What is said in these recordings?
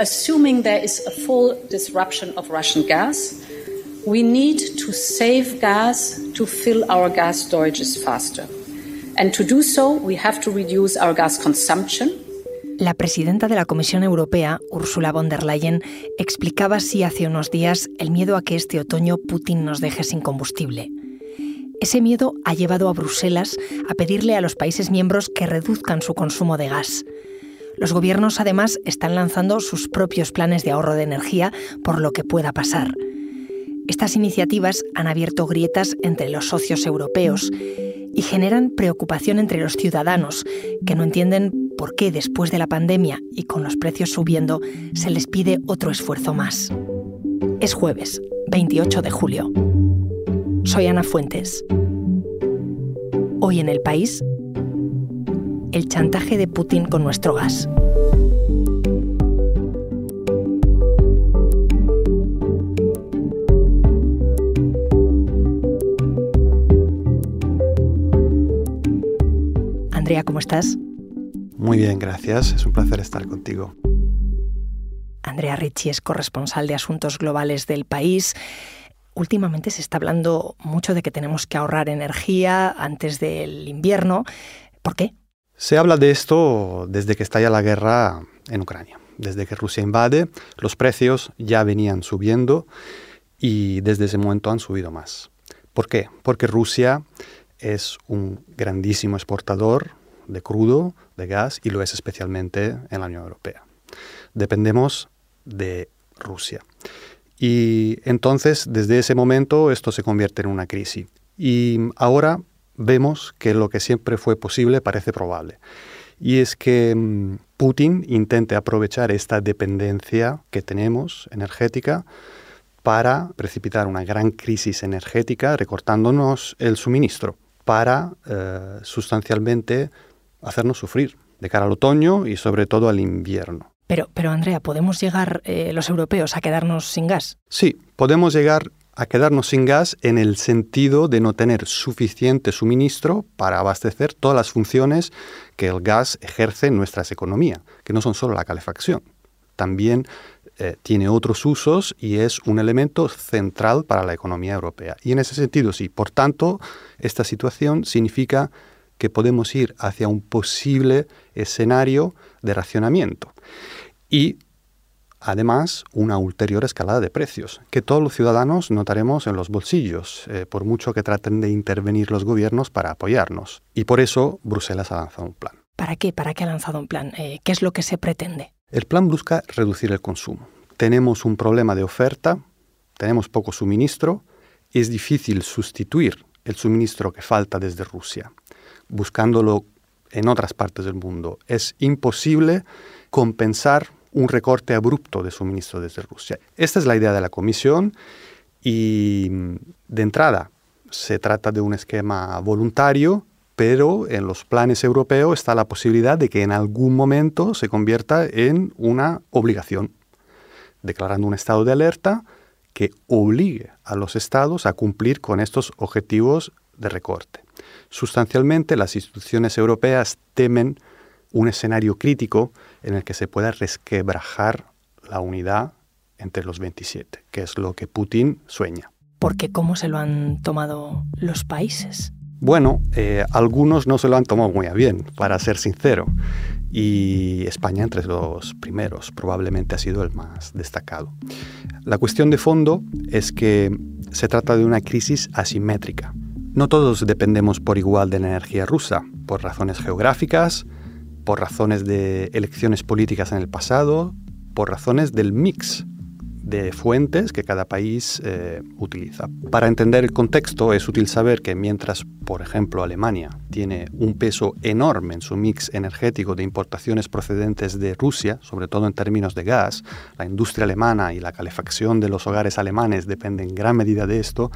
Assuming there is a full disruption of Russian gas, we need to save gas to fill our gas storages faster. And to do so, we have to reduce our gas consumption. La presidenta de la Comisión Europea, Ursula von der Leyen, explicaba así hace unos días el miedo a que este otoño Putin nos deje sin combustible. Ese miedo ha llevado a Bruselas a pedirle a los países miembros que reduzcan su consumo de gas. Los gobiernos además están lanzando sus propios planes de ahorro de energía por lo que pueda pasar. Estas iniciativas han abierto grietas entre los socios europeos y generan preocupación entre los ciudadanos, que no entienden por qué después de la pandemia y con los precios subiendo se les pide otro esfuerzo más. Es jueves, 28 de julio. Soy Ana Fuentes. Hoy en el país, el chantaje de Putin con nuestro gas. Andrea, ¿cómo estás? Muy bien, gracias. Es un placer estar contigo. Andrea Ricci es corresponsal de Asuntos Globales del país. Últimamente se está hablando mucho de que tenemos que ahorrar energía antes del invierno. ¿Por qué? Se habla de esto desde que estalla la guerra en Ucrania. Desde que Rusia invade, los precios ya venían subiendo y desde ese momento han subido más. ¿Por qué? Porque Rusia es un grandísimo exportador de crudo, de gas, y lo es especialmente en la Unión Europea. Dependemos de Rusia. Y entonces, desde ese momento, esto se convierte en una crisis. Y ahora vemos que lo que siempre fue posible parece probable. Y es que mm, Putin intente aprovechar esta dependencia que tenemos energética para precipitar una gran crisis energética recortándonos el suministro para eh, sustancialmente hacernos sufrir de cara al otoño y sobre todo al invierno. Pero, pero Andrea, ¿podemos llegar eh, los europeos a quedarnos sin gas? Sí, podemos llegar a quedarnos sin gas en el sentido de no tener suficiente suministro para abastecer todas las funciones que el gas ejerce en nuestras economías, que no son solo la calefacción. También eh, tiene otros usos y es un elemento central para la economía europea. Y en ese sentido, sí. Por tanto, esta situación significa que podemos ir hacia un posible escenario de racionamiento. Y además una ulterior escalada de precios, que todos los ciudadanos notaremos en los bolsillos, eh, por mucho que traten de intervenir los gobiernos para apoyarnos. Y por eso Bruselas ha lanzado un plan. ¿Para qué? ¿Para qué ha lanzado un plan? Eh, ¿Qué es lo que se pretende? El plan busca reducir el consumo. Tenemos un problema de oferta, tenemos poco suministro, es difícil sustituir el suministro que falta desde Rusia, buscándolo en otras partes del mundo. Es imposible compensar un recorte abrupto de suministro desde Rusia. Esta es la idea de la Comisión y de entrada se trata de un esquema voluntario pero en los planes europeos está la posibilidad de que en algún momento se convierta en una obligación, declarando un estado de alerta que obligue a los estados a cumplir con estos objetivos de recorte. Sustancialmente, las instituciones europeas temen un escenario crítico en el que se pueda resquebrajar la unidad entre los 27, que es lo que Putin sueña. Porque ¿cómo se lo han tomado los países? Bueno, eh, algunos no se lo han tomado muy bien, para ser sincero. Y España entre los primeros, probablemente ha sido el más destacado. La cuestión de fondo es que se trata de una crisis asimétrica. No todos dependemos por igual de la energía rusa, por razones geográficas, por razones de elecciones políticas en el pasado, por razones del mix de fuentes que cada país eh, utiliza. Para entender el contexto es útil saber que mientras, por ejemplo, Alemania tiene un peso enorme en su mix energético de importaciones procedentes de Rusia, sobre todo en términos de gas, la industria alemana y la calefacción de los hogares alemanes dependen en gran medida de esto,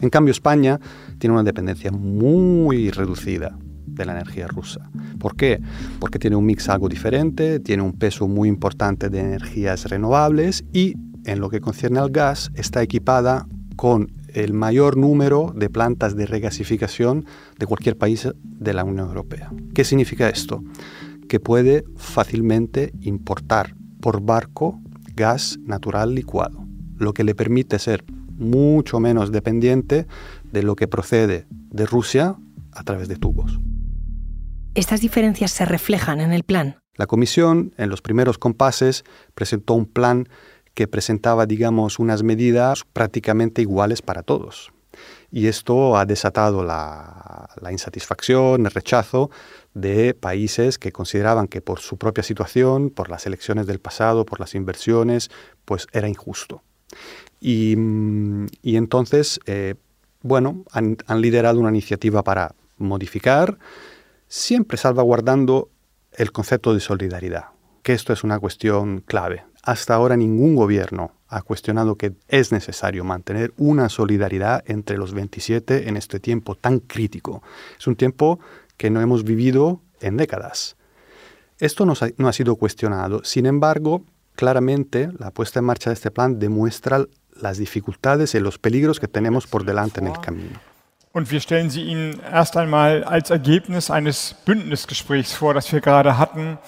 en cambio España tiene una dependencia muy reducida de la energía rusa. ¿Por qué? Porque tiene un mix algo diferente, tiene un peso muy importante de energías renovables y en lo que concierne al gas, está equipada con el mayor número de plantas de regasificación de cualquier país de la Unión Europea. ¿Qué significa esto? Que puede fácilmente importar por barco gas natural licuado, lo que le permite ser mucho menos dependiente de lo que procede de Rusia a través de tubos. ¿Estas diferencias se reflejan en el plan? La Comisión, en los primeros compases, presentó un plan que presentaba, digamos, unas medidas prácticamente iguales para todos. Y esto ha desatado la, insatisfacción, el rechazo de países que consideraban que por su propia situación, por las elecciones del pasado, por las inversiones, pues era injusto. Y, entonces, eh, bueno, han liderado una iniciativa para modificar, siempre salvaguardando el concepto de solidaridad, que esto es una cuestión clave. Hasta ahora ningún gobierno ha cuestionado que es necesario mantener una solidaridad entre los 27 en este tiempo tan crítico. Es un tiempo que no hemos vivido en décadas. Esto no, ha sido cuestionado. Sin embargo, claramente la puesta en marcha de este plan demuestra las dificultades y los peligros que tenemos por delante en el camino. Und wir stellen sie Ihnen erst einmal als Ergebnis eines Bündnisgesprächs vor, das wir gerade hatten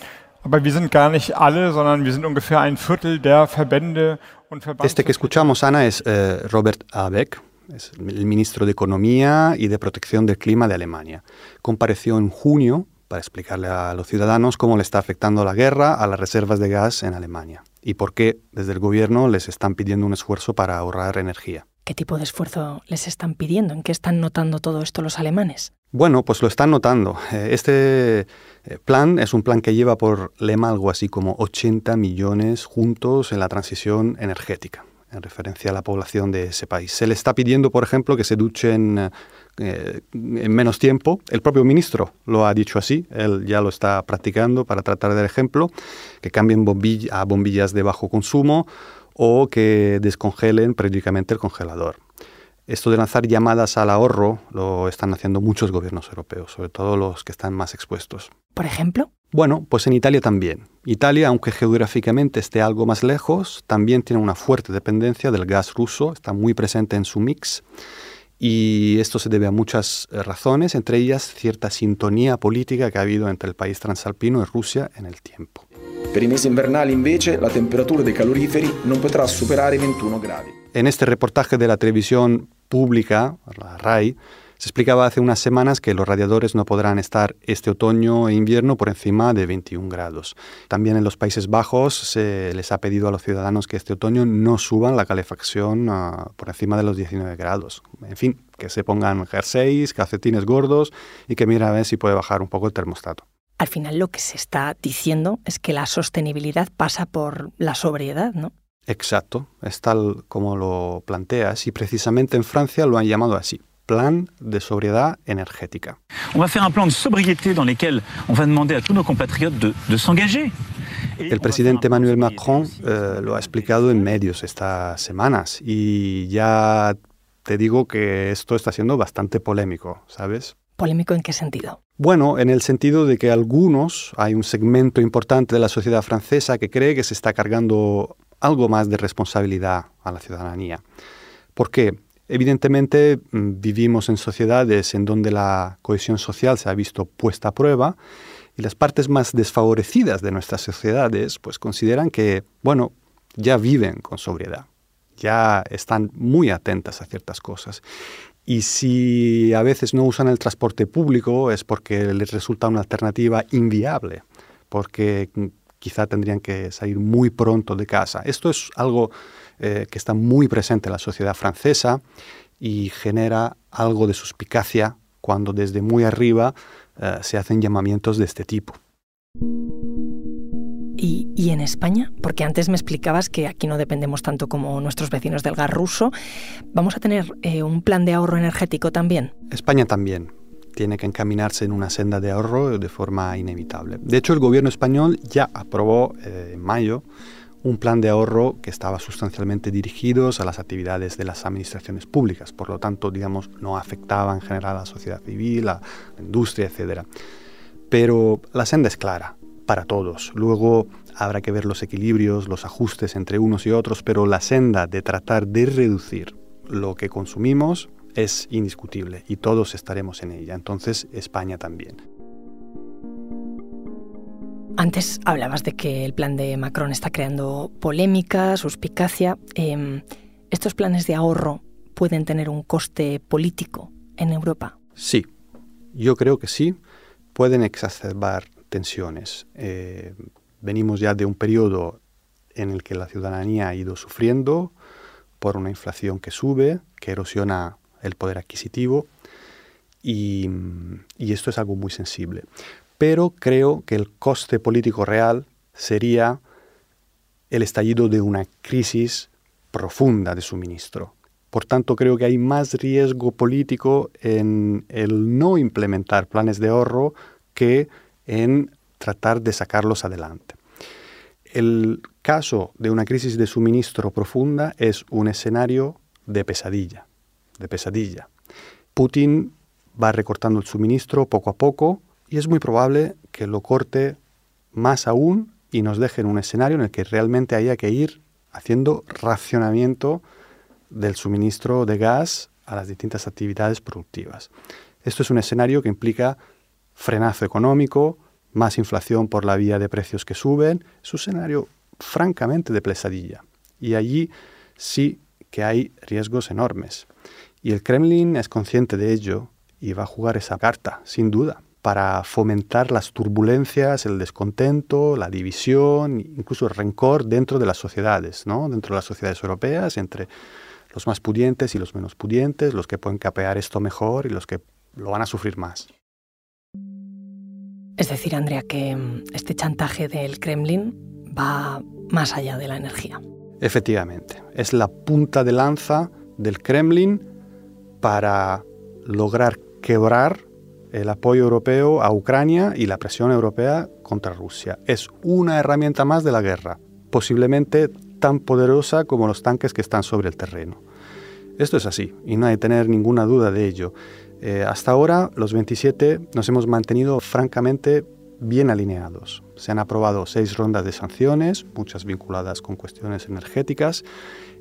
Aber wir sind gar nicht alle, sondern wir sind ungefähr ein Viertel der Verbände und Este que escuchamos, Ana, es eh, Robert Abeck, es el ministro de Economía y de Protección del Clima de Alemania. Compareció en junio para explicarle a los ciudadanos cómo le está afectando la guerra a las reservas de gas en Alemania y por qué desde el gobierno les están pidiendo un esfuerzo para ahorrar energía. ¿Qué tipo de esfuerzo les están pidiendo? ¿En qué están notando todo esto los alemanes? Bueno, pues lo están notando. Eh, este eh, plan es un plan que lleva por lema algo así como 80 millones juntos en la transición energética, en referencia a la población de ese país. Se le está pidiendo, por ejemplo, que se duchen eh, en menos tiempo. El propio ministro lo ha dicho así, él ya lo está practicando para tratar del ejemplo, que cambien a bombillas de bajo consumo o que descongelen periódicamente el congelador. Esto de lanzar llamadas al ahorro lo están haciendo muchos gobiernos europeos, sobre todo los que están más expuestos. ¿Por ejemplo? Bueno, pues en Italia también. Italia, aunque geográficamente esté algo más lejos, también tiene una fuerte dependencia del gas ruso, está muy presente en su mix. Y esto se debe a muchas eh, razones, entre ellas cierta sintonía política que ha habido entre el país transalpino y Rusia en el tiempo. Per i mesi invernali invece la temperatura dei caloriferi non potrà superare 21 gradi. En este reportaje de la televisión pública, la RAI, se explicaba hace unas semanas que los radiadores no podrán estar este otoño e invierno por encima de 21 grados. También en los Países Bajos se les ha pedido a los ciudadanos que este otoño no suban la calefacción ah, por encima de los 19 grados. En fin, que se pongan jerseys, calcetines gordos y que miren a ver si puede bajar un poco el termostato. Al final lo que se está diciendo es que la sostenibilidad pasa por la sobriedad, ¿no? Exacto, es tal como lo planteas y precisamente en Francia lo han llamado así, plan de sobriedad energética. On va hacer un plan de sobriété dans lequel on va demander a tous nos compatriotes de, de s'engager. El presidente Emmanuel Macron eh, lo ha explicado en medios estas semanas y ya te digo que esto está siendo bastante polémico, ¿sabes? ¿Polémico en qué sentido? Bueno, en el sentido de que algunos, hay un segmento importante de la sociedad francesa que cree que se está cargando algo más de responsabilidad a la ciudadanía. Porque evidentemente mm, vivimos en sociedades en donde la cohesión social se ha visto puesta a prueba y las partes más desfavorecidas de nuestras sociedades pues consideran que, bueno, ya viven con sobriedad, ya están muy atentas a ciertas cosas. Y si a veces no usan el transporte público es porque les resulta una alternativa inviable, porque mm, quizá tendrían que salir muy pronto de casa. Esto es algo eh, que está muy presente en la sociedad francesa y genera algo de suspicacia cuando desde muy arriba eh, se hacen llamamientos de este tipo. ¿Y, en España? Porque antes me explicabas que aquí no dependemos tanto como nuestros vecinos del gas ruso. ¿Vamos a tener eh, un plan de ahorro energético también? España también tiene que encaminarse en una senda de ahorro de forma inevitable. De hecho, el gobierno español ya aprobó eh, en mayo un plan de ahorro que estaba sustancialmente dirigido a las actividades de las administraciones públicas, por lo tanto, digamos, no afectaba en general a la sociedad civil, a la industria, etc. Pero la senda es clara para todos. Luego habrá que ver los equilibrios, los ajustes entre unos y otros, pero la senda de tratar de reducir lo que consumimos es indiscutible y todos estaremos en ella. Entonces España también. Antes hablabas de que el plan de Macron está creando polémica, suspicacia. Em, ¿Estos planes de ahorro pueden tener un coste político en Europa? Sí, yo creo que sí. Pueden exacerbar tensiones. Eh, venimos ya de un periodo en el que la ciudadanía ha ido sufriendo por una inflación que sube, que erosiona el poder adquisitivo y, esto es algo muy sensible. Pero creo que el coste político real sería el estallido de una crisis profunda de suministro. Por tanto, creo que hay más riesgo político en el no implementar planes de ahorro que en tratar de sacarlos adelante. El caso de una crisis de suministro profunda es un escenario de pesadilla, de pesadilla. Putin va recortando el suministro poco a poco y es muy probable que lo corte más aún y nos deje en un escenario en el que realmente haya que ir haciendo racionamiento del suministro de gas a las distintas actividades productivas. Esto es un escenario que implica frenazo económico, más inflación por la vía de precios que suben, es un escenario francamente de pesadilla. Y allí sí que hay riesgos enormes. Y el Kremlin es consciente de ello y va a jugar esa carta, sin duda, para fomentar las turbulencias, el descontento, la división, incluso el rencor dentro de las sociedades, ¿no? dentro de las sociedades europeas, entre los más pudientes y los menos pudientes, los que pueden capear esto mejor y los que lo van a sufrir más. Es decir, Andrea, que mm, este chantaje del Kremlin va más allá de la energía. Efectivamente, es la punta de lanza del Kremlin para lograr quebrar el apoyo europeo a Ucrania y la presión europea contra Rusia. Es una herramienta más de la guerra, posiblemente tan poderosa como los tanques que están sobre el terreno. Esto es así, y no hay que tener ninguna duda de ello. Eh, hasta ahora, los 27 nos hemos mantenido francamente bien alineados. Se han aprobado seis rondas de sanciones, muchas vinculadas con cuestiones energéticas,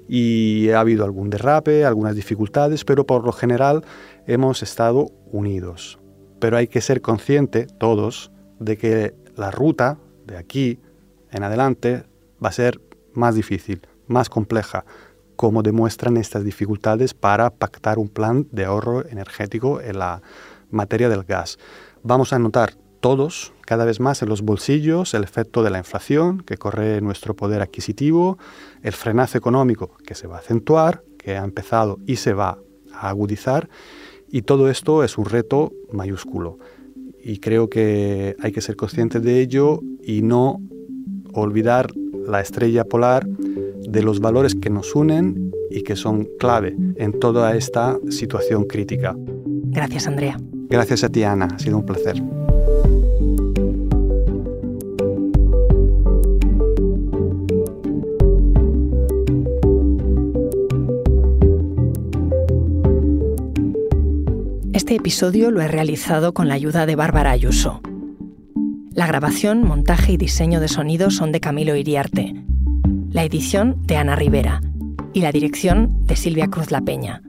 y ha habido algún derrape, algunas dificultades, pero por lo general hemos estado unidos. Pero hay que ser consciente, todos, de que la ruta de aquí en adelante va a ser más difícil, más compleja, como demuestran estas dificultades para pactar un plan de ahorro energético en la materia del gas. Vamos a notar todos cada vez más en los bolsillos el efecto de la inflación que corre nuestro poder adquisitivo, el frenazo económico que se va a acentuar, que ha empezado y se va a agudizar, y todo esto es un reto mayúsculo. Y creo que hay que ser conscientes de ello y no olvidar la estrella polar de los valores que nos unen y que son clave en toda esta situación crítica. Gracias, Andrea. Gracias a ti, Ana. Ha sido un placer. Este episodio lo he realizado con la ayuda de Bárbara Ayuso. La grabación, montaje y diseño de sonido son de Camilo Iriarte la edición de Ana Rivera y la dirección de Silvia Cruz La Peña.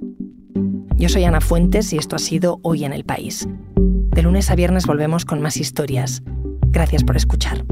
Yo soy Ana Fuentes y esto ha sido Hoy en el País. De lunes a viernes volvemos con más historias. Gracias por escuchar.